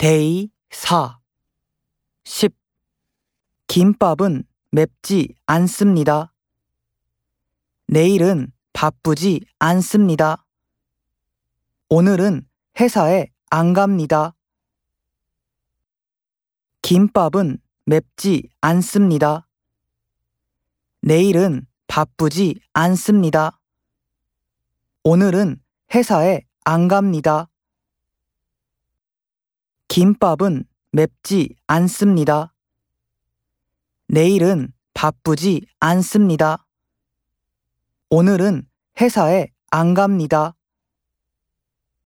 Day 4 10. 김밥은 맵지 않습니다. 내일은 바쁘지 않습니다. 오늘은 회사에 안 갑니다. 김밥은 맵지 않습니다. 내일은 바쁘지 않습니다. 오늘은 회사에 안 갑니다. 김밥은 맵지 않습니다. 내일은 바쁘지 않습니다. 오늘은 회사에 안 갑니다.